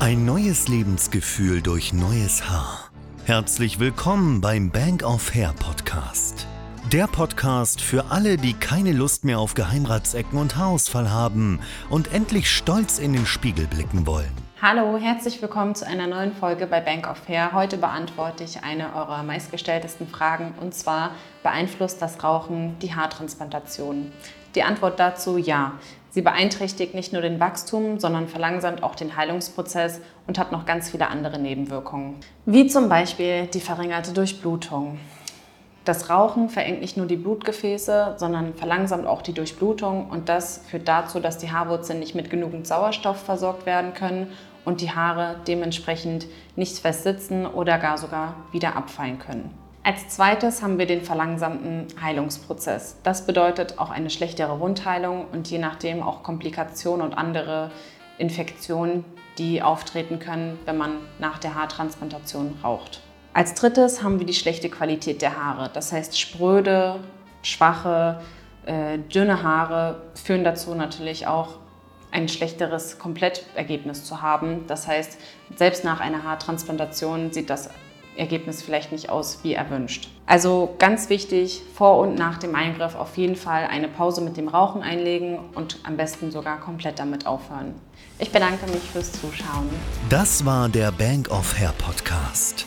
Ein neues Lebensgefühl durch neues Haar. Herzlich willkommen beim Bank of Hair Podcast. Der Podcast für alle, die keine Lust mehr auf Geheimratsecken und Haarausfall haben und endlich stolz in den Spiegel blicken wollen. Hallo, herzlich willkommen zu einer neuen Folge bei Bank of Hair. Heute beantworte ich eine eurer meistgestelltesten Fragen und zwar beeinflusst das Rauchen die Haartransplantation? Die Antwort dazu ja. Sie beeinträchtigt nicht nur den Wachstum, sondern verlangsamt auch den Heilungsprozess und hat noch ganz viele andere Nebenwirkungen. Wie zum Beispiel die verringerte Durchblutung. Das Rauchen verengt nicht nur die Blutgefäße, sondern verlangsamt auch die Durchblutung und das führt dazu, dass die Haarwurzeln nicht mit genügend Sauerstoff versorgt werden können und die Haare dementsprechend nicht fest sitzen oder gar sogar wieder abfallen können. Als zweites haben wir den verlangsamten Heilungsprozess. Das bedeutet auch eine schlechtere Wundheilung und je nachdem auch Komplikationen und andere Infektionen, die auftreten können, wenn man nach der Haartransplantation raucht. Als drittes haben wir die schlechte Qualität der Haare. Das heißt, spröde, schwache, äh, dünne Haare führen dazu natürlich auch ein schlechteres Komplettergebnis zu haben. Das heißt, selbst nach einer Haartransplantation sieht das Ergebnis vielleicht nicht aus wie erwünscht. Also ganz wichtig, vor und nach dem Eingriff auf jeden Fall eine Pause mit dem Rauchen einlegen und am besten sogar komplett damit aufhören. Ich bedanke mich fürs Zuschauen. Das war der Bank of Hair Podcast.